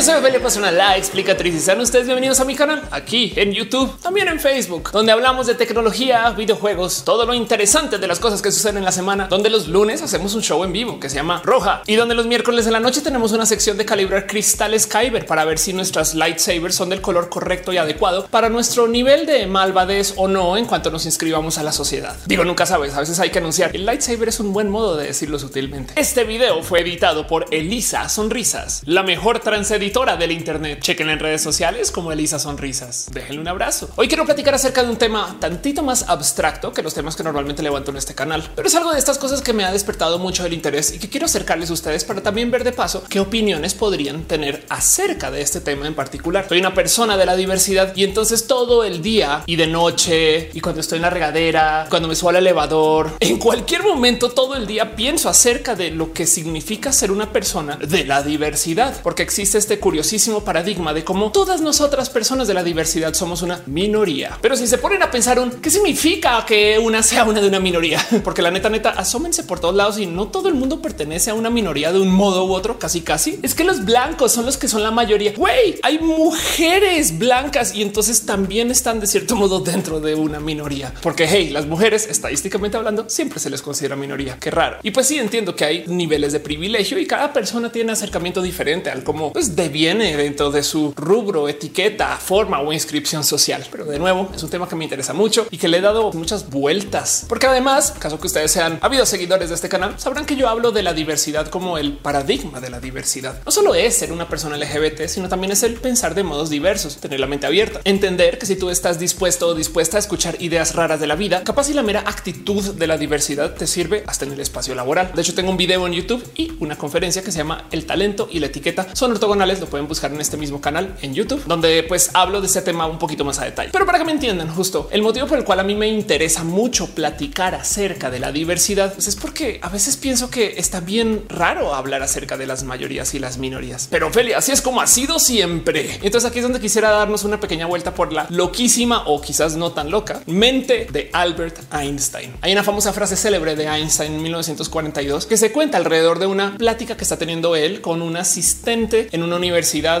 Yo soy Ophelia Pastrana, la explicatriz y sean ustedes bienvenidos a mi canal aquí en YouTube, también en Facebook, donde hablamos de tecnología, videojuegos, todo lo interesante de las cosas que suceden en la semana, donde los lunes hacemos un show en vivo que se llama Roja y donde los miércoles de la noche tenemos una sección de calibrar cristales Kyber para ver si nuestras lightsabers son del color correcto y adecuado para nuestro nivel de malvadez o no en cuanto nos inscribamos a la sociedad. Digo, nunca sabes, a veces hay que anunciar el lightsaber es un buen modo de decirlo sutilmente. Este video fue editado por Elisa Sonrisas, la mejor trans editora del Internet. Chequen en redes sociales como Elisa Sonrisas. Déjenle un abrazo. Hoy quiero platicar acerca de un tema tantito más abstracto que los temas que normalmente levanto en este canal, pero es algo de estas cosas que me ha despertado mucho el interés y que quiero acercarles a ustedes para también ver de paso qué opiniones podrían tener acerca de este tema en particular. Soy una persona de la diversidad y entonces todo el día y de noche y cuando estoy en la regadera, cuando me subo al elevador, en cualquier momento todo el día pienso acerca de lo que significa ser una persona de la diversidad, porque existe este curiosísimo paradigma de cómo todas nosotras personas de la diversidad somos una minoría. Pero si se ponen a pensar un qué significa que una sea una de una minoría, porque la neta, neta, asómense por todos lados y no todo el mundo pertenece a una minoría de un modo u otro, casi casi. Es que los blancos son los que son la mayoría. Güey, hay mujeres blancas y entonces también están de cierto modo dentro de una minoría, porque hey, las mujeres estadísticamente hablando siempre se les considera minoría. Qué raro. Y pues sí entiendo que hay niveles de privilegio y cada persona tiene acercamiento diferente al cómo pues deviene dentro de su rubro, etiqueta, forma o inscripción social. Pero de nuevo es un tema que me interesa mucho y que le he dado muchas vueltas, porque además, caso que ustedes sean habido seguidores de este canal, sabrán que yo hablo de la diversidad como el paradigma de la diversidad. No solo es ser una persona LGBT, sino también es el pensar de modos diversos, tener la mente abierta, entender que si tú estás dispuesto o dispuesta a escuchar ideas raras de la vida, capaz y la mera actitud de la diversidad te sirve hasta en el espacio laboral. De hecho, tengo un video en YouTube y una conferencia que se llama El talento y la etiqueta son ortogonales. Lo pueden buscar en este mismo canal en YouTube, donde pues hablo de ese tema un poquito más a detalle. Pero para que me entiendan, justo el motivo por el cual a mí me interesa mucho platicar acerca de la diversidad pues es porque a veces pienso que está bien raro hablar acerca de las mayorías y las minorías. Pero Ophelia, así es como ha sido siempre. Entonces aquí es donde quisiera darnos una pequeña vuelta por la loquísima o quizás no tan loca mente de Albert Einstein. Hay una famosa frase célebre de Einstein en 1942 que se cuenta alrededor de una plática que está teniendo él con un asistente en una universidad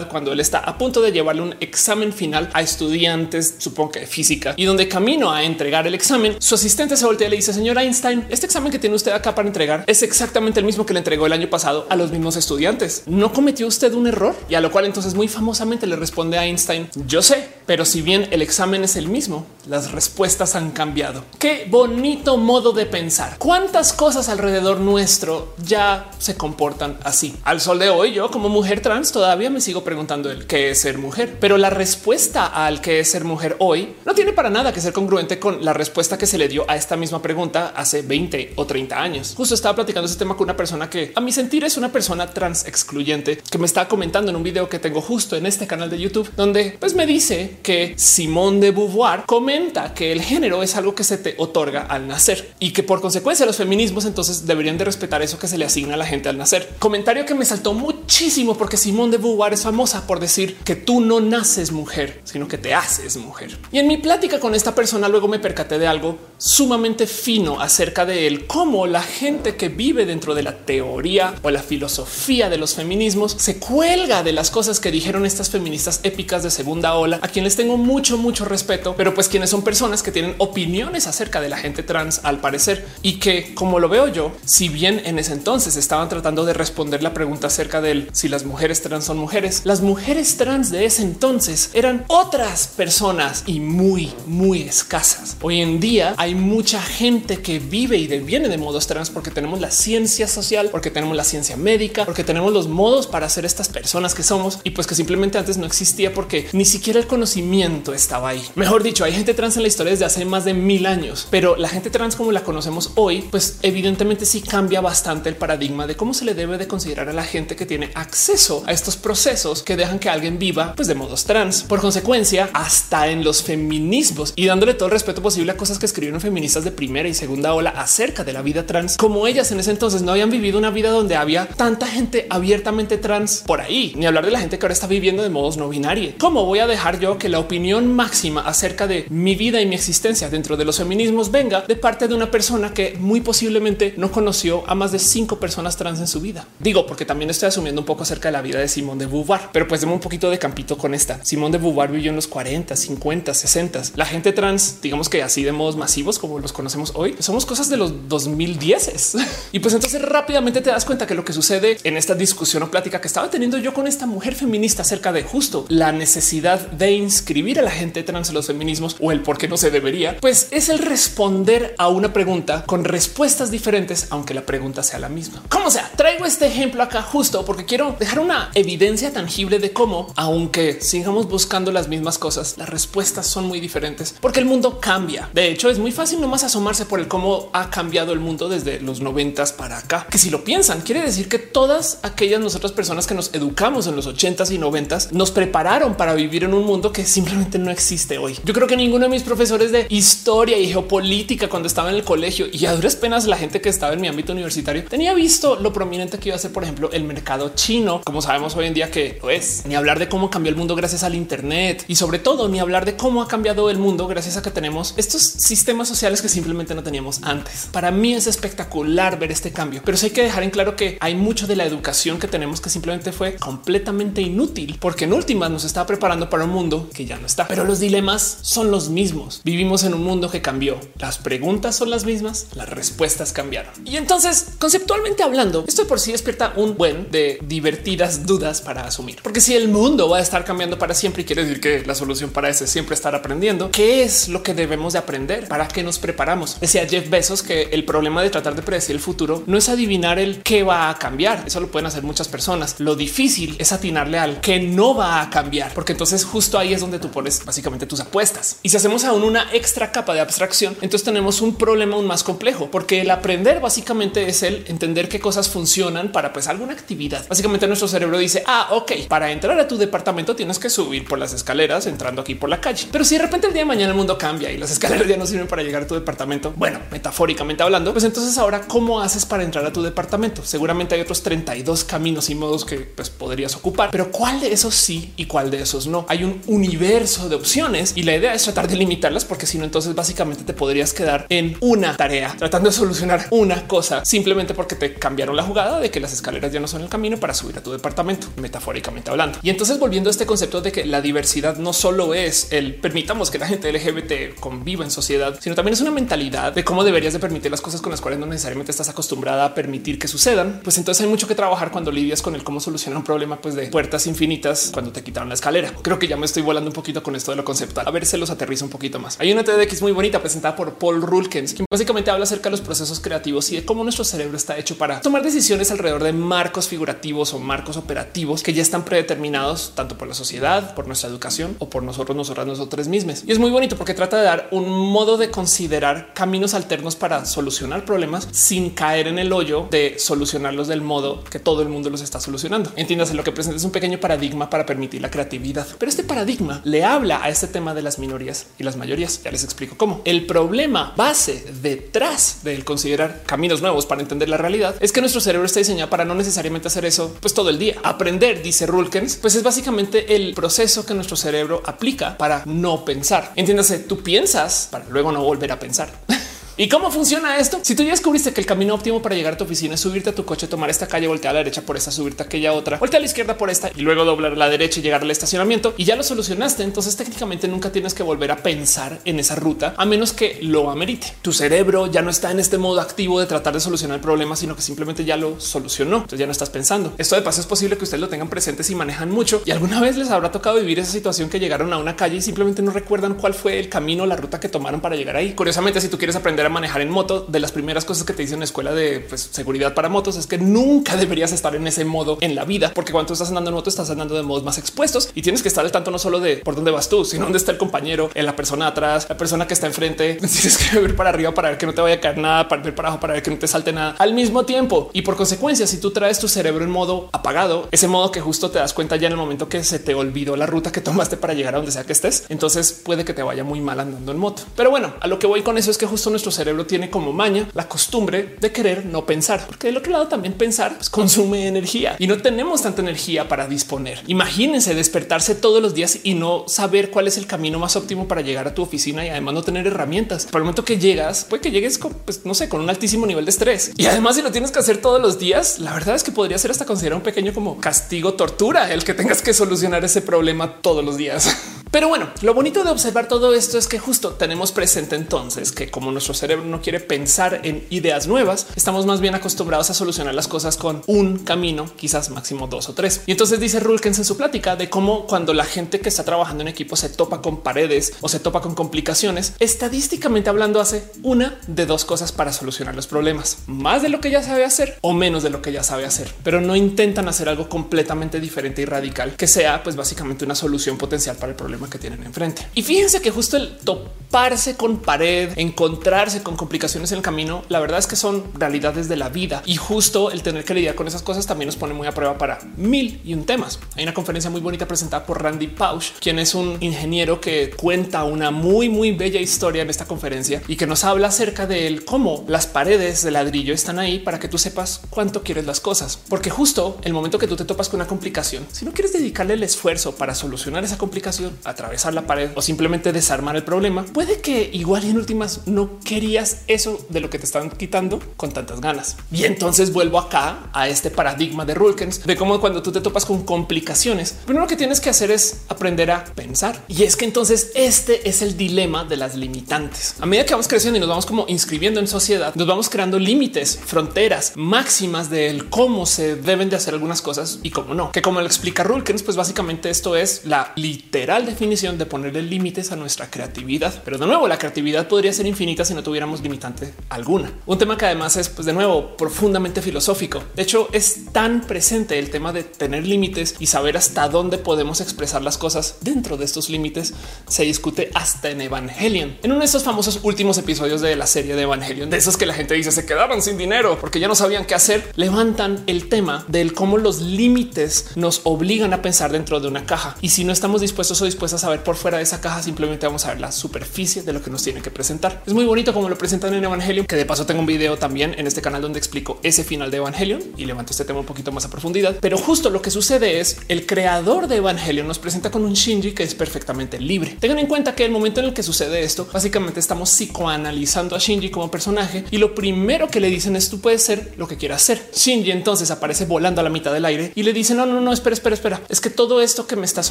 cuando él está a punto de llevarle un examen final a estudiantes, supongo que de física, y donde camino a entregar el examen, su asistente se voltea y le dice, señor Einstein, este examen que tiene usted acá para entregar es exactamente el mismo que le entregó el año pasado a los mismos estudiantes. ¿No cometió usted un error? Y a lo cual entonces muy famosamente le responde a Einstein, yo sé, pero si bien el examen es el mismo, las respuestas han cambiado. Qué bonito modo de pensar. ¿Cuántas cosas alrededor nuestro ya se comportan así? Al sol de hoy, yo como mujer trans todavía me sigo preguntando el qué es ser mujer, pero la respuesta al qué es ser mujer hoy no tiene para nada que ser congruente con la respuesta que se le dio a esta misma pregunta hace 20 o 30 años. Justo estaba platicando ese tema con una persona que a mi sentir es una persona trans excluyente que me está comentando en un video que tengo justo en este canal de YouTube, donde pues me dice que Simone de Beauvoir comenta que el género es algo que se te otorga al nacer y que por consecuencia los feminismos entonces deberían de respetar eso que se le asigna a la gente al nacer. Comentario que me saltó muchísimo porque Simone de Beauvoir es famosa por decir que tú no naces mujer, sino que te haces mujer. Y en mi plática con esta persona luego me percaté de algo sumamente fino acerca de él, cómo la gente que vive dentro de la teoría o la filosofía de los feminismos se cuelga de las cosas que dijeron estas feministas épicas de segunda ola, a quienes tengo mucho, mucho respeto, pero pues quienes son personas que tienen opiniones acerca de la gente trans al parecer y que como lo veo yo, si bien en ese entonces estaban tratando de responder la pregunta acerca del si las mujeres trans son mujeres, las mujeres trans de ese entonces eran otras personas y muy, muy escasas. Hoy en día hay mucha gente que vive y viene de modos trans porque tenemos la ciencia social, porque tenemos la ciencia médica, porque tenemos los modos para ser estas personas que somos y pues que simplemente antes no existía porque ni siquiera el conocimiento estaba ahí. Mejor dicho, hay gente trans en la historia desde hace más de mil años, pero la gente trans como la conocemos hoy, pues evidentemente sí cambia bastante el paradigma de cómo se le debe de considerar a la gente que tiene acceso a estos procesos que dejan que alguien viva pues de modos trans. Por consecuencia, hasta en los feminismos y dándole todo el respeto posible a cosas que escribieron feministas de primera y segunda ola acerca de la vida trans, como ellas en ese entonces no habían vivido una vida donde había tanta gente abiertamente trans por ahí, ni hablar de la gente que ahora está viviendo de modos no binarios. ¿Cómo voy a dejar yo que la opinión máxima acerca de mi vida y mi existencia dentro de los feminismos venga de parte de una persona que muy posiblemente no conoció a más de cinco personas trans en su vida? Digo, porque también estoy asumiendo un poco acerca de la vida de Simón de Beauvoir. Pero pues demos un poquito de campito con esta. Simón de Beauvoir vivió en los 40, 50, 60. La gente trans, digamos que así de modos masivos como los conocemos hoy, somos cosas de los 2010 y pues entonces rápidamente te das cuenta que lo que sucede en esta discusión o plática que estaba teniendo yo con esta mujer feminista acerca de justo la necesidad de inscribir a la gente trans en los feminismos o el por qué no se debería, pues es el responder a una pregunta con respuestas diferentes, aunque la pregunta sea la misma. Como sea, traigo este ejemplo acá justo porque quiero dejar una evidencia tangible de cómo, aunque sigamos buscando las mismas cosas, las respuestas son muy diferentes porque el mundo cambia. De hecho, es muy fácil nomás asomarse por el cómo ha cambiado el mundo desde los noventas para acá. Que si lo piensan, quiere decir que todas aquellas nosotras personas que nos educamos en los ochentas y noventas nos prepararon para vivir en un mundo que simplemente no existe hoy. Yo creo que ninguno de mis profesores de historia y geopolítica cuando estaba en el colegio y a duras penas la gente que estaba en mi ámbito universitario tenía visto lo prominente que iba a ser, por ejemplo, el mercado chino, como sabemos hoy día que lo es, ni hablar de cómo cambió el mundo gracias al Internet y sobre todo ni hablar de cómo ha cambiado el mundo gracias a que tenemos estos sistemas sociales que simplemente no teníamos antes. Para mí es espectacular ver este cambio, pero sí hay que dejar en claro que hay mucho de la educación que tenemos que simplemente fue completamente inútil porque en últimas nos está preparando para un mundo que ya no está. Pero los dilemas son los mismos. Vivimos en un mundo que cambió. Las preguntas son las mismas, las respuestas cambiaron. Y entonces, conceptualmente hablando, esto por sí despierta un buen de divertidas dudas para asumir. Porque si el mundo va a estar cambiando para siempre y quiere decir que la solución para eso es siempre estar aprendiendo, ¿qué es lo que debemos de aprender? ¿Para qué nos preparamos? Decía Jeff Bezos que el problema de tratar de predecir el futuro no es adivinar el qué va a cambiar. Eso lo pueden hacer muchas personas. Lo difícil es atinarle al que no va a cambiar, porque entonces justo ahí es donde tú pones básicamente tus apuestas. Y si hacemos aún una extra capa de abstracción, entonces tenemos un problema aún más complejo, porque el aprender básicamente es el entender qué cosas funcionan para pues alguna actividad. Básicamente nuestro cerebro dice, ah, ok, para entrar a tu departamento tienes que subir por las escaleras entrando aquí por la calle. Pero si de repente el día de mañana el mundo cambia y las escaleras ya no sirven para llegar a tu departamento, bueno, metafóricamente hablando, pues entonces ahora cómo haces para entrar a tu departamento? Seguramente hay otros 32 caminos y modos que pues, podrías ocupar, pero cuál de esos sí y cuál de esos no? Hay un universo de opciones y la idea es tratar de limitarlas porque si no, entonces básicamente te podrías quedar en una tarea tratando de solucionar una cosa simplemente porque te cambiaron la jugada de que las escaleras ya no son el camino para subir a tu departamento, metafóricamente hablando. Y entonces volviendo a este concepto de que la diversidad no solo es el permitamos que la gente LGBT conviva en sociedad, sino también es una mentalidad de cómo deberías de permitir las cosas con las cuales no necesariamente estás acostumbrada a permitir que sucedan. Pues entonces hay mucho que trabajar cuando lidias con el cómo solucionar un problema pues de puertas infinitas cuando te quitaron la escalera. Creo que ya me estoy volando un poquito con esto de lo conceptual. A ver, se los aterriza un poquito más. Hay una TEDx muy bonita presentada por Paul Rulkens, que básicamente habla acerca de los procesos creativos y de cómo nuestro cerebro está hecho para tomar decisiones alrededor de marcos figurativos o marcos operativos que ya están predeterminados tanto por la sociedad, por nuestra educación o por nosotros, nosotras, nosotros mismos. Y es muy bonito porque trata de dar un modo de considerar caminos alternos para solucionar problemas sin caer en el hoyo de solucionarlos del modo que todo el mundo los está solucionando. Entiéndase lo que presenta es un pequeño paradigma para permitir la creatividad, pero este paradigma le habla a este tema de las minorías y las mayorías. Ya les explico cómo el problema base detrás del considerar caminos nuevos para entender la realidad es que nuestro cerebro está diseñado para no necesariamente hacer eso pues todo el día. Aprender, dice Rulkens, pues es básicamente el proceso que nuestro cerebro aplica para no pensar. Entiéndase, tú piensas para luego no volver a pensar. ¿Y cómo funciona esto? Si tú ya descubriste que el camino óptimo para llegar a tu oficina es subirte a tu coche, tomar esta calle, voltear a la derecha por esta, subirte a aquella otra, voltear a la izquierda por esta y luego doblar a la derecha y llegar al estacionamiento y ya lo solucionaste, entonces técnicamente nunca tienes que volver a pensar en esa ruta a menos que lo amerite. Tu cerebro ya no está en este modo activo de tratar de solucionar el problema, sino que simplemente ya lo solucionó. Entonces ya no estás pensando. Esto de paso es posible que ustedes lo tengan presente si manejan mucho y alguna vez les habrá tocado vivir esa situación que llegaron a una calle y simplemente no recuerdan cuál fue el camino, la ruta que tomaron para llegar ahí. Curiosamente, si tú quieres aprender a manejar en moto, de las primeras cosas que te dicen en la escuela de pues, seguridad para motos es que nunca deberías estar en ese modo en la vida, porque cuando estás andando en moto estás andando de modos más expuestos y tienes que estar al tanto no solo de por dónde vas tú, sino dónde está el compañero, en la persona atrás, la persona que está enfrente. Tienes que ver para arriba para ver que no te vaya a caer nada, para ver para abajo para ver que no te salte nada al mismo tiempo. Y por consecuencia, si tú traes tu cerebro en modo apagado, ese modo que justo te das cuenta ya en el momento que se te olvidó la ruta que tomaste para llegar a donde sea que estés, entonces puede que te vaya muy mal andando en moto. Pero bueno, a lo que voy con eso es que justo nuestro nuestro cerebro tiene como maña la costumbre de querer no pensar, porque del otro lado también pensar pues, consume energía y no tenemos tanta energía para disponer. Imagínense despertarse todos los días y no saber cuál es el camino más óptimo para llegar a tu oficina y además no tener herramientas. Por el momento que llegas, puede que llegues con, pues, no sé, con un altísimo nivel de estrés. Y además si lo tienes que hacer todos los días, la verdad es que podría ser hasta considerar un pequeño como castigo, tortura, el que tengas que solucionar ese problema todos los días. Pero bueno, lo bonito de observar todo esto es que justo tenemos presente entonces que como nuestro cerebro no quiere pensar en ideas nuevas, estamos más bien acostumbrados a solucionar las cosas con un camino, quizás máximo dos o tres. Y entonces dice Rulkens en su plática de cómo cuando la gente que está trabajando en equipo se topa con paredes o se topa con complicaciones, estadísticamente hablando hace una de dos cosas para solucionar los problemas, más de lo que ya sabe hacer o menos de lo que ya sabe hacer, pero no intentan hacer algo completamente diferente y radical que sea pues básicamente una solución potencial para el problema que tienen enfrente. Y fíjense que justo el toparse con pared, encontrarse con complicaciones en el camino, la verdad es que son realidades de la vida y justo el tener que lidiar con esas cosas también nos pone muy a prueba para mil y un temas. Hay una conferencia muy bonita presentada por Randy Pausch, quien es un ingeniero que cuenta una muy, muy bella historia en esta conferencia y que nos habla acerca de cómo las paredes de ladrillo están ahí para que tú sepas cuánto quieres las cosas. Porque justo el momento que tú te topas con una complicación, si no quieres dedicarle el esfuerzo para solucionar esa complicación, atravesar la pared o simplemente desarmar el problema, puede que igual en últimas no querías eso de lo que te están quitando con tantas ganas. Y entonces vuelvo acá a este paradigma de Rulkens de cómo cuando tú te topas con complicaciones, primero que tienes que hacer es aprender a pensar. Y es que entonces este es el dilema de las limitantes. A medida que vamos creciendo y nos vamos como inscribiendo en sociedad, nos vamos creando límites, fronteras máximas del cómo se deben de hacer algunas cosas y cómo no. Que como lo explica Rulkens, pues básicamente esto es la literal definición definición de ponerle límites a nuestra creatividad. Pero de nuevo, la creatividad podría ser infinita si no tuviéramos limitante alguna. Un tema que además es, pues de nuevo, profundamente filosófico. De hecho, es tan presente el tema de tener límites y saber hasta dónde podemos expresar las cosas dentro de estos límites. Se discute hasta en Evangelion. En uno de estos famosos últimos episodios de la serie de Evangelion, de esos que la gente dice se quedaron sin dinero porque ya no sabían qué hacer, levantan el tema del cómo los límites nos obligan a pensar dentro de una caja. Y si no estamos dispuestos o dispuestos a saber por fuera de esa caja, simplemente vamos a ver la superficie de lo que nos tiene que presentar. Es muy bonito como lo presentan en Evangelion, que de paso tengo un video también en este canal donde explico ese final de Evangelion y levanto este tema un poquito más a profundidad. Pero justo lo que sucede es el creador de Evangelion nos presenta con un Shinji que es perfectamente libre. Tengan en cuenta que el momento en el que sucede esto, básicamente estamos psicoanalizando a Shinji como personaje y lo primero que le dicen es tú puedes ser lo que quieras ser. Shinji entonces aparece volando a la mitad del aire y le dicen no, no, no, espera, espera, espera. Es que todo esto que me estás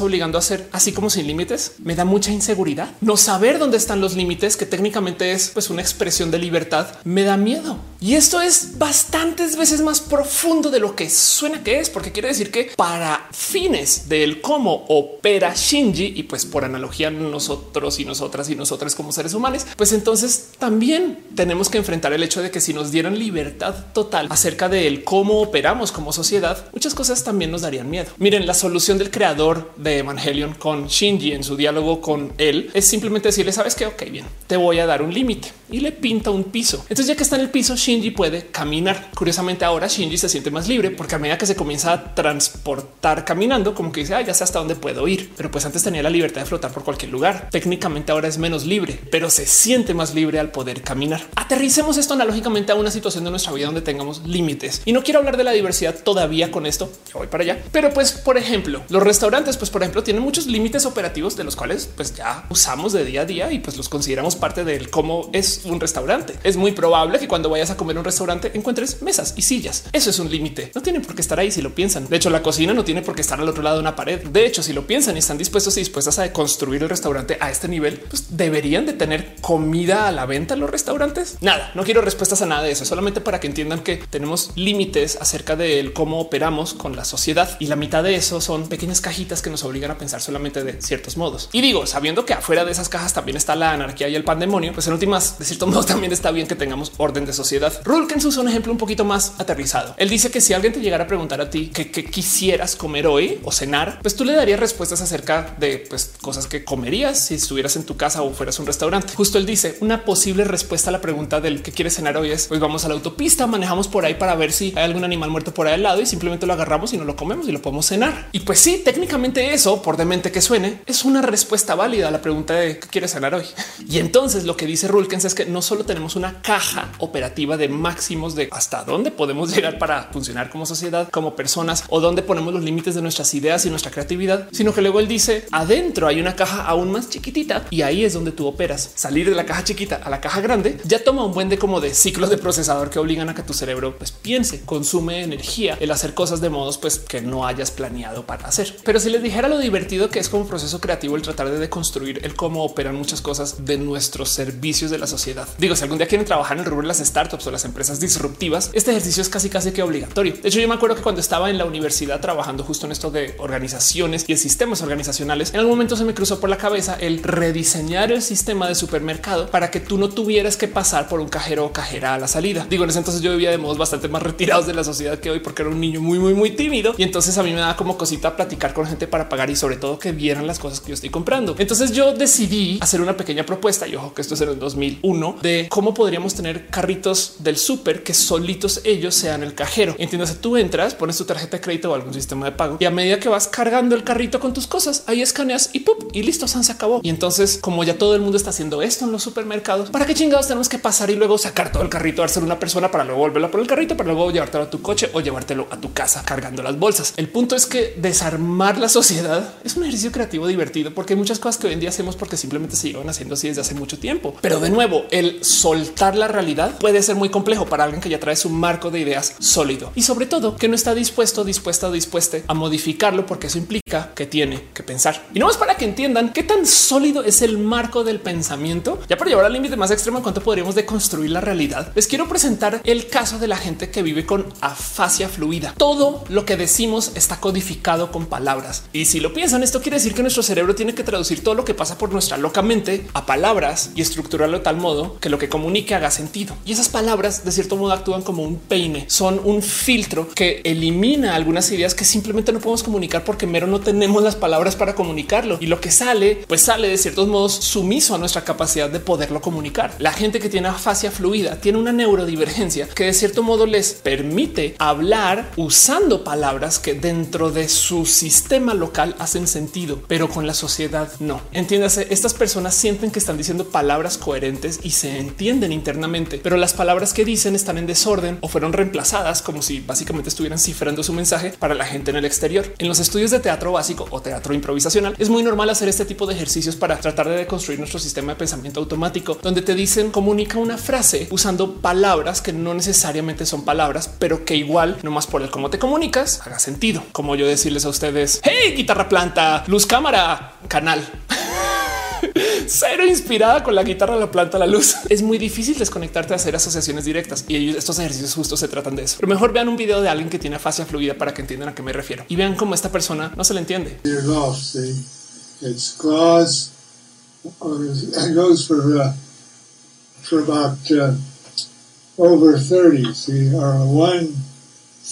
obligando a hacer, así como sin límites me da mucha inseguridad. No saber dónde están los límites, que técnicamente es pues una expresión de libertad, me da miedo. Y esto es bastantes veces más profundo de lo que suena que es, porque quiere decir que para fines del cómo opera Shinji y pues por analogía nosotros y nosotras y nosotras como seres humanos, pues entonces también tenemos que enfrentar el hecho de que si nos dieran libertad total acerca de cómo operamos como sociedad, muchas cosas también nos darían miedo. Miren, la solución del creador de Evangelion con Shinji y en su diálogo con él es simplemente decirle, sabes que, ok, bien, te voy a dar un límite y le pinta un piso. Entonces ya que está en el piso, Shinji puede caminar. Curiosamente ahora Shinji se siente más libre porque a medida que se comienza a transportar caminando, como que dice, ah, ya sé hasta dónde puedo ir. Pero pues antes tenía la libertad de flotar por cualquier lugar. Técnicamente ahora es menos libre, pero se siente más libre al poder caminar. Aterricemos esto analógicamente a una situación de nuestra vida donde tengamos límites. Y no quiero hablar de la diversidad todavía con esto, ya voy para allá. Pero pues, por ejemplo, los restaurantes, pues por ejemplo, tienen muchos límites operativos de los cuales pues ya usamos de día a día y pues los consideramos parte del cómo es un restaurante. Es muy probable que cuando vayas a comer un restaurante encuentres mesas y sillas. Eso es un límite. No tienen por qué estar ahí si lo piensan. De hecho, la cocina no tiene por qué estar al otro lado de una pared. De hecho, si lo piensan y están dispuestos y dispuestas a construir el restaurante a este nivel, pues deberían de tener comida a la venta en los restaurantes. Nada, no quiero respuestas a nada de eso, solamente para que entiendan que tenemos límites acerca de cómo operamos con la sociedad y la mitad de eso son pequeñas cajitas que nos obligan a pensar solamente de ciertos modos. Y digo, sabiendo que afuera de esas cajas también está la anarquía y el pandemonio, pues en últimas, de cierto modo, también está bien que tengamos orden de sociedad. Rulkens usa un ejemplo un poquito más aterrizado. Él dice que si alguien te llegara a preguntar a ti qué quisieras comer hoy o cenar, pues tú le darías respuestas acerca de pues, cosas que comerías si estuvieras en tu casa o fueras un restaurante. Justo él dice una posible respuesta a la pregunta del que quieres cenar hoy es pues vamos a la autopista, manejamos por ahí para ver si hay algún animal muerto por ahí al lado y simplemente lo agarramos y no lo comemos y lo podemos cenar. Y pues sí, técnicamente eso, por demente que suene, es una respuesta válida a la pregunta de qué quieres sanar hoy. Y entonces lo que dice Rulkens es que no solo tenemos una caja operativa de máximos de hasta dónde podemos llegar para funcionar como sociedad, como personas o dónde ponemos los límites de nuestras ideas y nuestra creatividad, sino que luego él dice adentro hay una caja aún más chiquitita y ahí es donde tú operas. Salir de la caja chiquita a la caja grande ya toma un buen de como de ciclos de procesador que obligan a que tu cerebro pues piense, consume energía, el hacer cosas de modos pues que no hayas planeado para hacer. Pero si les dijera lo divertido que es como proceso creativo el tratar de deconstruir el cómo operan muchas cosas de nuestros servicios de la sociedad. Digo, si algún día quieren trabajar en el rubro de las startups o las empresas disruptivas, este ejercicio es casi casi que obligatorio. De hecho, yo me acuerdo que cuando estaba en la universidad trabajando justo en esto de organizaciones y sistemas organizacionales, en algún momento se me cruzó por la cabeza el rediseñar el sistema de supermercado para que tú no tuvieras que pasar por un cajero o cajera a la salida. Digo, en ese entonces yo vivía de modos bastante más retirados de la sociedad que hoy porque era un niño muy, muy, muy tímido. Y entonces a mí me da como cosita platicar con gente para pagar y sobre todo que vieran las cosas que yo estoy comprando. Entonces yo decidí hacer una pequeña propuesta y ojo que esto es en el 2001 de cómo podríamos tener carritos del súper que solitos ellos sean el cajero. Entiendes, tú entras, pones tu tarjeta de crédito o algún sistema de pago y a medida que vas cargando el carrito con tus cosas, ahí escaneas y ¡pup! y listo, se acabó. Y entonces, como ya todo el mundo está haciendo esto en los supermercados, ¿para qué chingados tenemos que pasar y luego sacar todo el carrito, ser una persona para luego volverla por el carrito, para luego llevártelo a tu coche o llevártelo a tu casa cargando las bolsas? El punto es que desarmar la sociedad es un ejercicio creativo divertido porque hay muchas cosas que hoy en día hacemos porque simplemente se llevan haciendo así desde hace mucho tiempo. Pero de nuevo, el soltar la realidad puede ser muy complejo para alguien que ya trae su marco de ideas sólido y sobre todo que no está dispuesto, dispuesta o dispuesta a modificarlo porque eso implica que tiene que pensar. Y no es para que entiendan qué tan sólido es el marco del pensamiento. Ya para llevar al límite más extremo, cuánto podríamos deconstruir la realidad. Les quiero presentar el caso de la gente que vive con afasia fluida. Todo lo que decimos está codificado con palabras. Y si lo piensan, esto quiere decir que nuestro cerebro tiene que traducir todo lo que pasa por nuestra loca mente a palabras y estructurarlo de tal modo que lo que comunique haga sentido. Y esas palabras de cierto modo actúan como un peine, son un filtro que elimina algunas ideas que simplemente no podemos comunicar porque mero no tenemos las palabras para comunicarlo. Y lo que sale, pues sale de ciertos modos sumiso a nuestra capacidad de poderlo comunicar. La gente que tiene afasia fluida tiene una neurodivergencia que de cierto modo les permite hablar usando palabras que dentro de su sistema local hacen sentido, pero con la sociedad no. Entiéndase, estas personas sienten que están diciendo palabras coherentes y se entienden internamente, pero las palabras que dicen están en desorden o fueron reemplazadas como si básicamente estuvieran cifrando su mensaje para la gente en el exterior. En los estudios de teatro básico o teatro improvisacional es muy normal hacer este tipo de ejercicios para tratar de construir nuestro sistema de pensamiento automático, donde te dicen comunica una frase usando palabras que no necesariamente son palabras, pero que igual nomás por el cómo te comunicas haga sentido. Como yo decirles a ustedes, hey, guitarra planta, luz cámara, canal. cero inspirada con la guitarra, la planta, la luz. Es muy difícil desconectarte a hacer asociaciones directas y estos ejercicios justo se tratan de eso. Pero mejor vean un video de alguien que tiene fascia fluida para que entiendan a qué me refiero y vean cómo esta persona no se le entiende. It's. It goes for uh, for about uh, over thirty. See, or one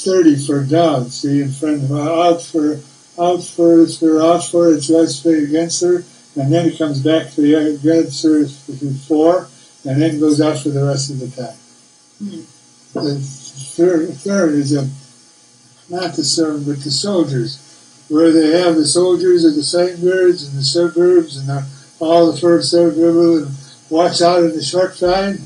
thirty for dogs. See, in front of out for out for for out for its let's play against her, and then it comes back to the against her four, and then goes out for the rest of the time. Mm. The third, third is a not the servant, but the soldiers where they have the soldiers of the Seinbergs and the suburbs and the, all the first suburbs and watch out in the short time.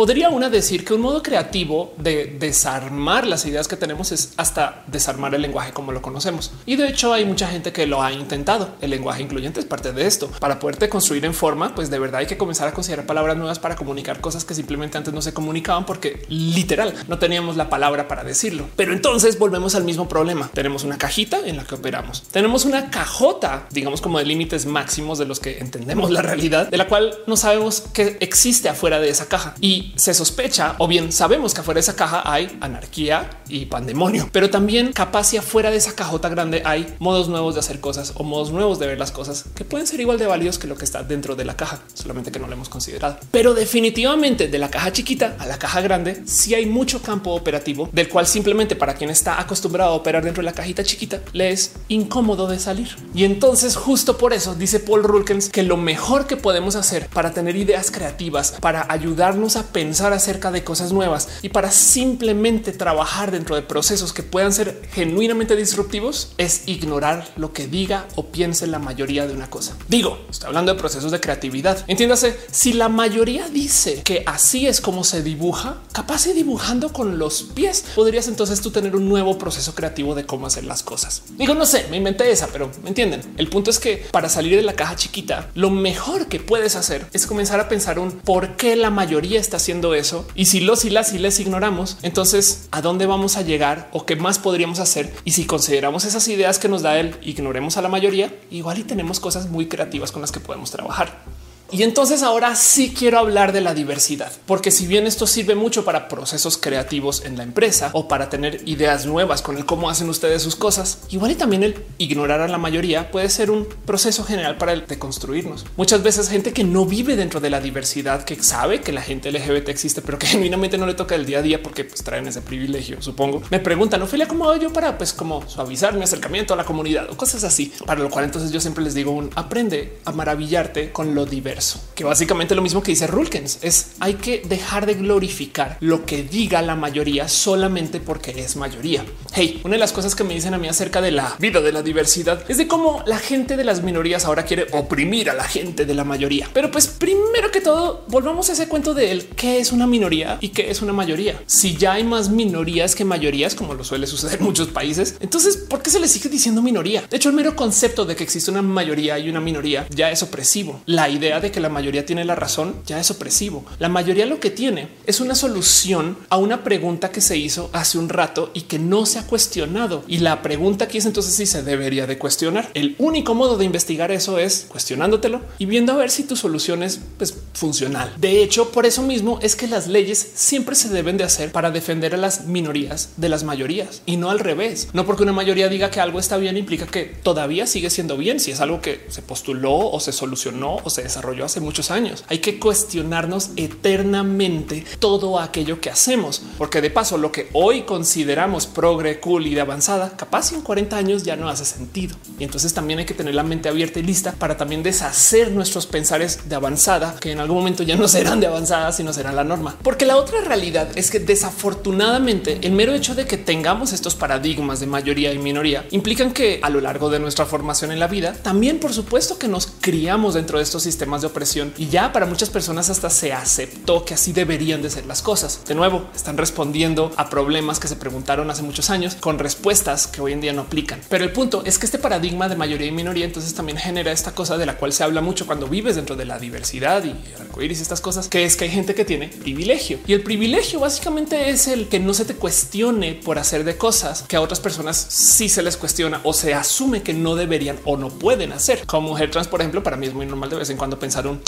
Podría una decir que un modo creativo de desarmar las ideas que tenemos es hasta desarmar el lenguaje como lo conocemos. Y de hecho hay mucha gente que lo ha intentado. El lenguaje incluyente es parte de esto. Para poderte construir en forma, pues de verdad hay que comenzar a considerar palabras nuevas para comunicar cosas que simplemente antes no se comunicaban porque literal no teníamos la palabra para decirlo. Pero entonces volvemos al mismo problema. Tenemos una cajita en la que operamos. Tenemos una cajota, digamos como de límites máximos de los que entendemos la realidad, de la cual no sabemos que existe afuera de esa caja. Y se sospecha o bien sabemos que afuera de esa caja hay anarquía y pandemonio, pero también capaz si afuera de esa cajota grande hay modos nuevos de hacer cosas o modos nuevos de ver las cosas que pueden ser igual de válidos que lo que está dentro de la caja, solamente que no lo hemos considerado. Pero definitivamente de la caja chiquita a la caja grande, si hay mucho campo operativo del cual simplemente para quien está acostumbrado a operar dentro de la cajita chiquita le es incómodo de salir. Y entonces justo por eso dice Paul Rulkens que lo mejor que podemos hacer para tener ideas creativas, para ayudarnos a pensar pensar acerca de cosas nuevas y para simplemente trabajar dentro de procesos que puedan ser genuinamente disruptivos es ignorar lo que diga o piense la mayoría de una cosa. Digo, estoy hablando de procesos de creatividad. Entiéndase, si la mayoría dice que así es como se dibuja, capaz de dibujando con los pies, podrías entonces tú tener un nuevo proceso creativo de cómo hacer las cosas. Digo, no sé, me inventé esa, pero me entienden. El punto es que para salir de la caja chiquita, lo mejor que puedes hacer es comenzar a pensar un por qué la mayoría está haciendo eso. Y si los y las y les ignoramos, entonces a dónde vamos a llegar o qué más podríamos hacer. Y si consideramos esas ideas que nos da él, ignoremos a la mayoría, igual y tenemos cosas muy creativas con las que podemos trabajar. Y entonces ahora sí quiero hablar de la diversidad, porque si bien esto sirve mucho para procesos creativos en la empresa o para tener ideas nuevas con el cómo hacen ustedes sus cosas, igual y también el ignorar a la mayoría puede ser un proceso general para el de construirnos. Muchas veces gente que no vive dentro de la diversidad, que sabe que la gente LGBT existe, pero que genuinamente no le toca el día a día porque pues, traen ese privilegio, supongo. Me preguntan, Ophelia, ¿cómo hago yo para pues como suavizar mi acercamiento a la comunidad o cosas así? Para lo cual entonces yo siempre les digo un aprende a maravillarte con lo diverso que básicamente lo mismo que dice Rulkens es hay que dejar de glorificar lo que diga la mayoría solamente porque es mayoría. Hey, una de las cosas que me dicen a mí acerca de la vida de la diversidad es de cómo la gente de las minorías ahora quiere oprimir a la gente de la mayoría. Pero pues primero que todo, volvamos a ese cuento de el qué es una minoría y qué es una mayoría. Si ya hay más minorías que mayorías, como lo suele suceder en muchos países, entonces ¿por qué se le sigue diciendo minoría? De hecho, el mero concepto de que existe una mayoría y una minoría ya es opresivo. La idea de que la mayoría tiene la razón ya es opresivo. La mayoría lo que tiene es una solución a una pregunta que se hizo hace un rato y que no se ha cuestionado. Y la pregunta aquí es entonces si se debería de cuestionar. El único modo de investigar eso es cuestionándotelo y viendo a ver si tu solución es pues, funcional. De hecho, por eso mismo es que las leyes siempre se deben de hacer para defender a las minorías de las mayorías y no al revés. No porque una mayoría diga que algo está bien implica que todavía sigue siendo bien si es algo que se postuló o se solucionó o se desarrolló hace muchos años. Hay que cuestionarnos eternamente todo aquello que hacemos, porque de paso lo que hoy consideramos progre, cool y de avanzada, capaz en 40 años ya no hace sentido. Y entonces también hay que tener la mente abierta y lista para también deshacer nuestros pensares de avanzada, que en algún momento ya no serán de avanzada, sino serán la norma. Porque la otra realidad es que desafortunadamente el mero hecho de que tengamos estos paradigmas de mayoría y minoría implican que a lo largo de nuestra formación en la vida, también por supuesto que nos criamos dentro de estos sistemas de opresión y ya para muchas personas hasta se aceptó que así deberían de ser las cosas. De nuevo, están respondiendo a problemas que se preguntaron hace muchos años con respuestas que hoy en día no aplican. Pero el punto es que este paradigma de mayoría y minoría entonces también genera esta cosa de la cual se habla mucho cuando vives dentro de la diversidad y el arcoíris y estas cosas, que es que hay gente que tiene privilegio y el privilegio básicamente es el que no se te cuestione por hacer de cosas que a otras personas sí se les cuestiona o se asume que no deberían o no pueden hacer. Como mujer trans, por ejemplo, para mí es muy normal de vez en cuando pensar un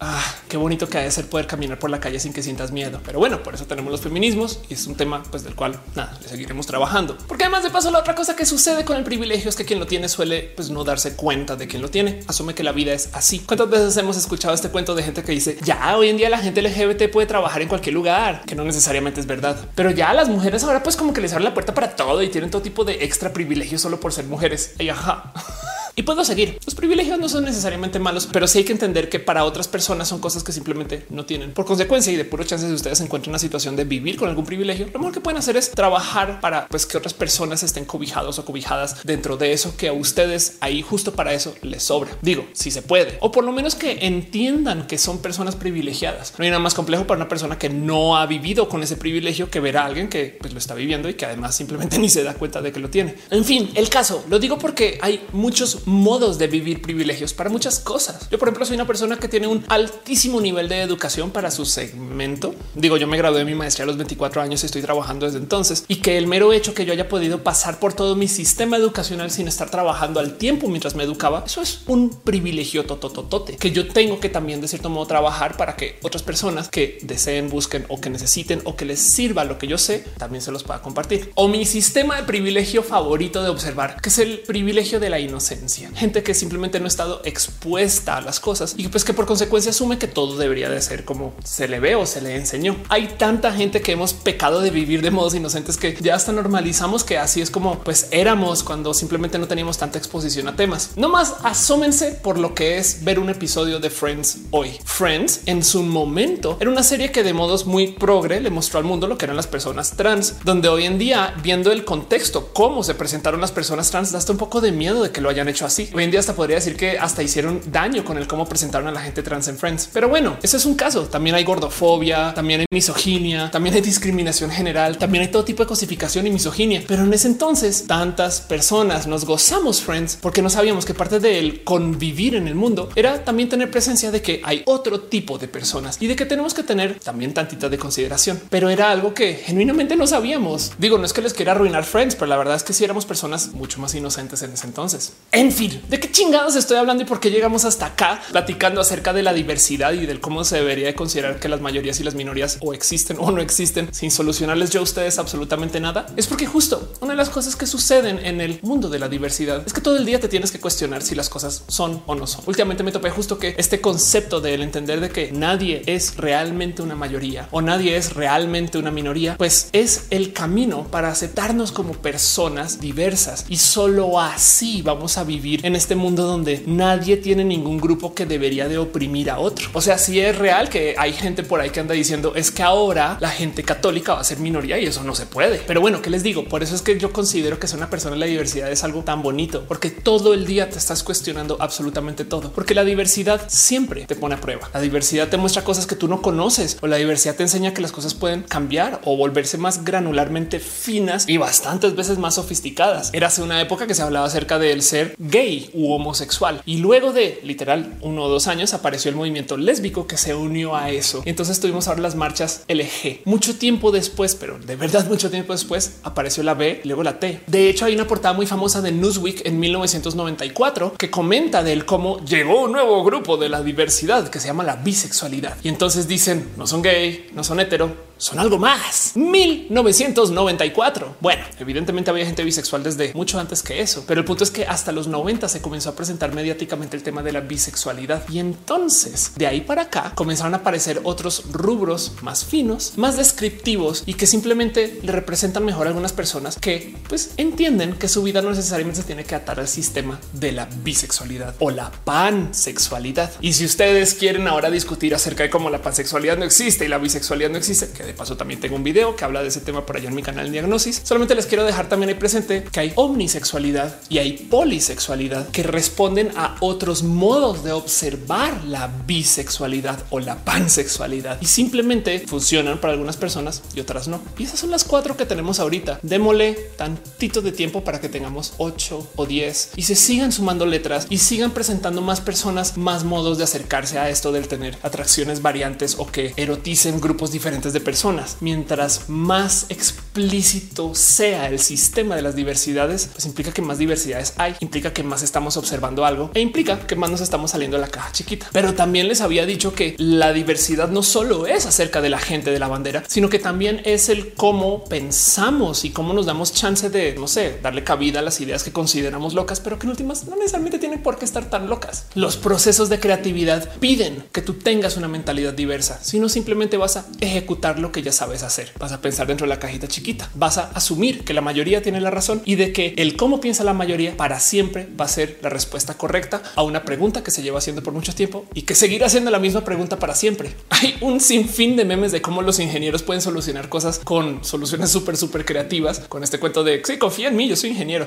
Ah, qué bonito que ha de ser poder caminar por la calle sin que sientas miedo. Pero bueno, por eso tenemos los feminismos y es un tema pues, del cual nada, le seguiremos trabajando. Porque además de paso, la otra cosa que sucede con el privilegio es que quien lo tiene suele pues, no darse cuenta de quién lo tiene. Asume que la vida es así. ¿Cuántas veces hemos escuchado este cuento de gente que dice ya hoy en día la gente LGBT puede trabajar en cualquier lugar, que no necesariamente es verdad, pero ya las mujeres ahora pues como que les abre la puerta para todo y tienen todo tipo de extra privilegios solo por ser mujeres. Y ajá. Y puedo seguir. Los privilegios no son necesariamente malos, pero sí hay que entender que para otras personas son cosas que simplemente no tienen. Por consecuencia y de puro chance, si ustedes encuentran una situación de vivir con algún privilegio, lo mejor que pueden hacer es trabajar para pues, que otras personas estén cobijados o cobijadas dentro de eso que a ustedes ahí justo para eso les sobra. Digo, si se puede, o por lo menos que entiendan que son personas privilegiadas. No hay nada más complejo para una persona que no ha vivido con ese privilegio que ver a alguien que pues, lo está viviendo y que además simplemente ni se da cuenta de que lo tiene. En fin, el caso lo digo porque hay muchos modos de vivir privilegios para muchas cosas. Yo, por ejemplo, soy una persona que tiene un altísimo nivel de educación para su segmento. Digo, yo me gradué de mi maestría a los 24 años y estoy trabajando desde entonces y que el mero hecho que yo haya podido pasar por todo mi sistema educacional sin estar trabajando al tiempo mientras me educaba, eso es un privilegio totototote que yo tengo que también de cierto modo trabajar para que otras personas que deseen, busquen o que necesiten o que les sirva lo que yo sé, también se los pueda compartir. O mi sistema de privilegio favorito de observar, que es el privilegio de la inocencia gente que simplemente no ha estado expuesta a las cosas y pues que por consecuencia asume que todo debería de ser como se le ve o se le enseñó. Hay tanta gente que hemos pecado de vivir de modos inocentes que ya hasta normalizamos que así es como pues éramos cuando simplemente no teníamos tanta exposición a temas. No más asómense por lo que es ver un episodio de Friends hoy. Friends en su momento era una serie que de modos muy progre le mostró al mundo lo que eran las personas trans, donde hoy en día viendo el contexto, cómo se presentaron las personas trans, da hasta un poco de miedo de que lo hayan hecho así. Hoy en día hasta podría decir que hasta hicieron daño con el cómo presentaron a la gente trans en Friends. Pero bueno, ese es un caso. También hay gordofobia, también hay misoginia, también hay discriminación general, también hay todo tipo de cosificación y misoginia. Pero en ese entonces tantas personas nos gozamos Friends porque no sabíamos que parte del convivir en el mundo era también tener presencia de que hay otro tipo de personas y de que tenemos que tener también tantita de consideración. Pero era algo que genuinamente no sabíamos. Digo, no es que les quiera arruinar Friends, pero la verdad es que si éramos personas mucho más inocentes en ese entonces. En fin, ¿de qué chingados estoy hablando y por qué llegamos hasta acá platicando acerca de la diversidad y del cómo se debería de considerar que las mayorías y las minorías o existen o no existen sin solucionarles yo a ustedes absolutamente nada? Es porque justo una de las cosas que suceden en el mundo de la diversidad es que todo el día te tienes que cuestionar si las cosas son o no son. Últimamente me topé justo que este concepto del entender de que nadie es realmente una mayoría o nadie es realmente una minoría, pues es el camino para aceptarnos como personas diversas y solo así vamos a vivir en este mundo donde nadie tiene ningún grupo que debería de oprimir a otro. O sea, si es real que hay gente por ahí que anda diciendo es que ahora la gente católica va a ser minoría y eso no se puede. Pero bueno, ¿qué les digo? Por eso es que yo considero que ser una persona en la diversidad es algo tan bonito, porque todo el día te estás cuestionando absolutamente todo, porque la diversidad siempre te pone a prueba. La diversidad te muestra cosas que tú no conoces o la diversidad te enseña que las cosas pueden cambiar o volverse más granularmente finas y bastantes veces más sofisticadas. Era hace una época que se hablaba acerca del ser gay u homosexual y luego de literal uno o dos años apareció el movimiento lésbico que se unió a eso. Entonces tuvimos ahora las marchas LG. Mucho tiempo después, pero de verdad mucho tiempo después apareció la B, luego la T. De hecho, hay una portada muy famosa de Newsweek en 1994 que comenta del cómo llegó un nuevo grupo de la diversidad que se llama la bisexualidad. Y entonces dicen no son gay, no son hetero, son algo más. 1994. Bueno, evidentemente había gente bisexual desde mucho antes que eso, pero el punto es que hasta los 90 se comenzó a presentar mediáticamente el tema de la bisexualidad y entonces de ahí para acá comenzaron a aparecer otros rubros más finos, más descriptivos y que simplemente le representan mejor a algunas personas que pues entienden que su vida no necesariamente se tiene que atar al sistema de la bisexualidad o la pansexualidad. Y si ustedes quieren ahora discutir acerca de cómo la pansexualidad no existe y la bisexualidad no existe, de paso también tengo un video que habla de ese tema por allá en mi canal Diagnosis. Solamente les quiero dejar también ahí presente que hay omnisexualidad y hay polisexualidad que responden a otros modos de observar la bisexualidad o la pansexualidad y simplemente funcionan para algunas personas y otras no. Y esas son las cuatro que tenemos ahorita. Démosle tantito de tiempo para que tengamos ocho o diez y se sigan sumando letras y sigan presentando más personas, más modos de acercarse a esto del tener atracciones variantes o que eroticen grupos diferentes de personas. Mientras más explícito sea el sistema de las diversidades, pues implica que más diversidades hay, implica que más estamos observando algo e implica que más nos estamos saliendo de la caja chiquita. Pero también les había dicho que la diversidad no solo es acerca de la gente de la bandera, sino que también es el cómo pensamos y cómo nos damos chance de, no sé, darle cabida a las ideas que consideramos locas, pero que en últimas no necesariamente tienen por qué estar tan locas. Los procesos de creatividad piden que tú tengas una mentalidad diversa, si no simplemente vas a ejecutar lo que ya sabes hacer. Vas a pensar dentro de la cajita chiquita, vas a asumir que la mayoría tiene la razón y de que el cómo piensa la mayoría para siempre va a ser la respuesta correcta a una pregunta que se lleva haciendo por mucho tiempo y que seguirá haciendo la misma pregunta para siempre. Hay un sinfín de memes de cómo los ingenieros pueden solucionar cosas con soluciones súper, súper creativas con este cuento de sí, confía en mí, yo soy ingeniero.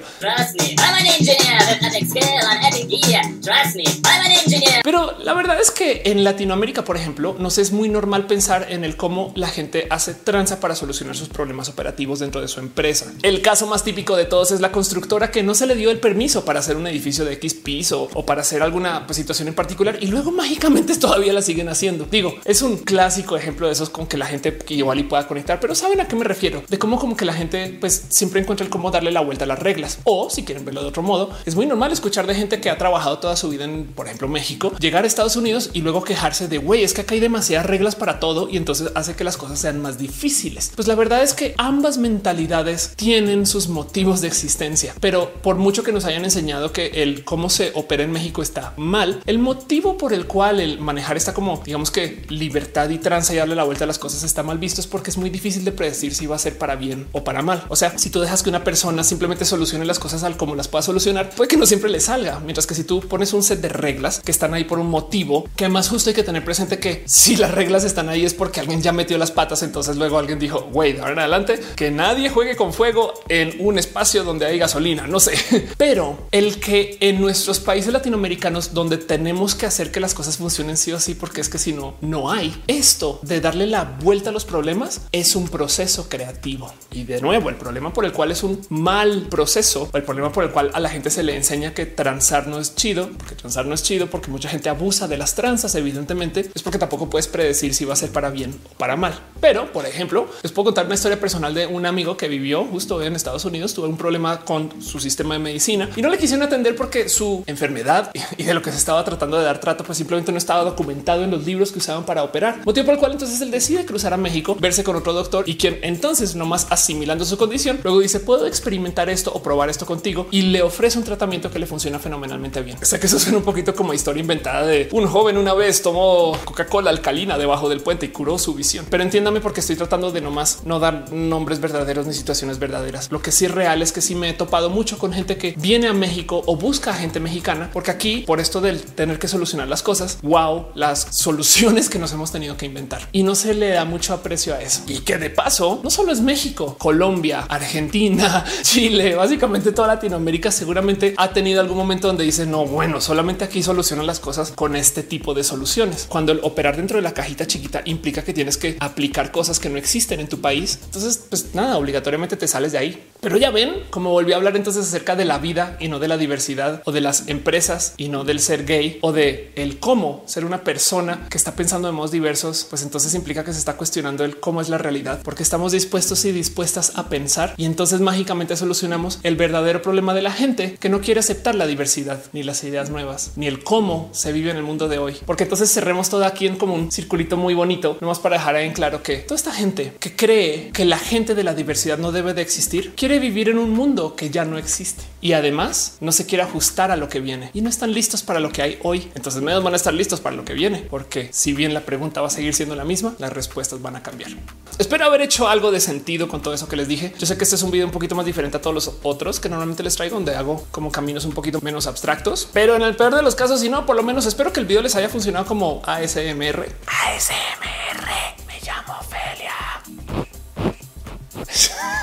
Pero la verdad es que en Latinoamérica, por ejemplo, nos es muy normal pensar en el cómo la gente hace tranza para solucionar sus problemas operativos dentro de su empresa. El caso más típico de todos es la constructora que no se le dio el permiso para hacer un edificio de X piso o para hacer alguna pues, situación en particular y luego mágicamente todavía la siguen haciendo. Digo, es un clásico ejemplo de esos con que la gente que igual y pueda conectar, pero saben a qué me refiero de cómo como que la gente pues siempre encuentra el cómo darle la vuelta a las reglas o si quieren verlo de otro modo, es muy normal escuchar de gente que ha trabajado toda su vida en, por ejemplo, México, llegar a Estados Unidos y luego quejarse de güey, es que acá hay demasiadas reglas para todo y entonces hace que las cosas sean más difíciles. Pues la verdad es que ambas mentalidades tienen sus motivos de existencia, pero por mucho que nos hayan enseñado que el cómo se opera en México está mal, el motivo por el cual el manejar esta como digamos que libertad y tranza y darle la vuelta a las cosas está mal visto es porque es muy difícil de predecir si va a ser para bien o para mal. O sea, si tú dejas que una persona simplemente solucione las cosas al como las pueda solucionar, puede que no siempre le salga. Mientras que si tú pones un set de reglas que están ahí por un motivo, que más justo hay que tener presente que si las reglas están ahí es porque alguien ya metió las patas. Entonces luego alguien dijo, güey, ahora en adelante que nadie juegue con fuego en un espacio donde hay gasolina. No sé, pero el que en nuestros países latinoamericanos donde tenemos que hacer que las cosas funcionen sí o sí, porque es que si no, no hay esto de darle la vuelta a los problemas es un proceso creativo. Y de nuevo, el problema por el cual es un mal proceso, el problema por el cual a la gente se le enseña que transar no es chido, porque transar no es chido, porque mucha gente abusa de las tranzas, evidentemente, es porque tampoco puedes predecir si va a ser para bien o para mal. Pero, por ejemplo, les puedo contar una historia personal de un amigo que vivió justo en Estados Unidos, tuvo un problema con su sistema de medicina y no le quisieron atender porque su enfermedad y de lo que se estaba tratando de dar trato, pues simplemente no estaba documentado en los libros que usaban para operar. Motivo por el cual entonces él decide cruzar a México, verse con otro doctor y quien entonces nomás asimilando su condición, luego dice puedo experimentar esto o probar esto contigo y le ofrece un tratamiento que le funciona fenomenalmente bien. O sea que eso suena un poquito como historia inventada de un joven una vez tomó Coca-Cola alcalina debajo del puente y curó su visión. Pero porque estoy tratando de nomás no dar nombres verdaderos ni situaciones verdaderas. Lo que sí es real es que sí me he topado mucho con gente que viene a México o busca a gente mexicana, porque aquí por esto del tener que solucionar las cosas, wow, las soluciones que nos hemos tenido que inventar y no se le da mucho aprecio a eso. Y que de paso no solo es México, Colombia, Argentina, Chile, básicamente toda Latinoamérica seguramente ha tenido algún momento donde dice no, bueno, solamente aquí solucionan las cosas con este tipo de soluciones. Cuando el operar dentro de la cajita chiquita implica que tienes que aplicar cosas que no existen en tu país. Entonces, pues nada, obligatoriamente te sales de ahí. Pero ya ven cómo volví a hablar entonces acerca de la vida y no de la diversidad o de las empresas y no del ser gay o de el cómo ser una persona que está pensando en modos diversos, pues entonces implica que se está cuestionando el cómo es la realidad, porque estamos dispuestos y dispuestas a pensar y entonces mágicamente solucionamos el verdadero problema de la gente que no quiere aceptar la diversidad ni las ideas nuevas ni el cómo se vive en el mundo de hoy, porque entonces cerremos todo aquí en como un circulito muy bonito, nomás para dejar en claro que toda esta gente que cree que la gente de la diversidad no debe de existir quiere vivir en un mundo que ya no existe y además no se quiere ajustar a lo que viene y no están listos para lo que hay hoy. Entonces menos van a estar listos para lo que viene, porque si bien la pregunta va a seguir siendo la misma, las respuestas van a cambiar. Espero haber hecho algo de sentido con todo eso que les dije. Yo sé que este es un video un poquito más diferente a todos los otros que normalmente les traigo, donde hago como caminos un poquito menos abstractos, pero en el peor de los casos, si no, por lo menos espero que el video les haya funcionado como ASMR. ASMR. Me llamo Ophelia.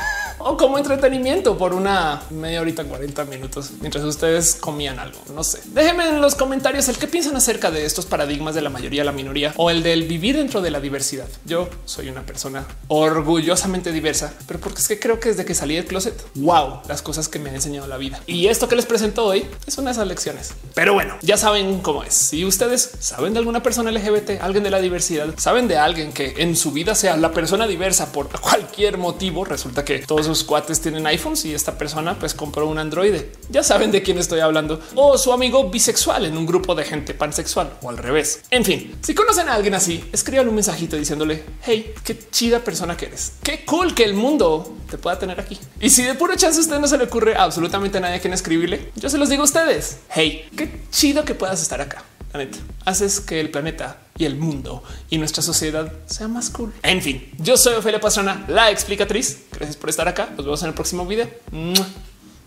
o como entretenimiento por una media horita, 40 minutos mientras ustedes comían algo. No sé. Déjenme en los comentarios el que piensan acerca de estos paradigmas de la mayoría, la minoría o el del vivir dentro de la diversidad. Yo soy una persona orgullosamente diversa, pero porque es que creo que desde que salí del closet, wow, las cosas que me ha enseñado la vida. Y esto que les presento hoy es una de esas lecciones. Pero bueno, ya saben cómo es. Si ustedes saben de alguna persona LGBT, alguien de la diversidad, saben de alguien que en su vida sea la persona diversa por cualquier motivo, resulta que todos sus cuates tienen iPhones y esta persona pues compró un Android. Ya saben de quién estoy hablando. O su amigo bisexual en un grupo de gente pansexual o al revés. En fin, si conocen a alguien así, escriban un mensajito diciéndole hey, qué chida persona que eres. Qué cool que el mundo te pueda tener aquí. Y si de puro chance a usted no se le ocurre absolutamente a nadie a quien escribirle, yo se los digo a ustedes. Hey, qué chido que puedas estar acá. La neta, haces que el planeta y el mundo y nuestra sociedad sea más cool. En fin, yo soy Ofelia Pastrana, la explicatriz. Gracias por estar acá. Nos vemos en el próximo video.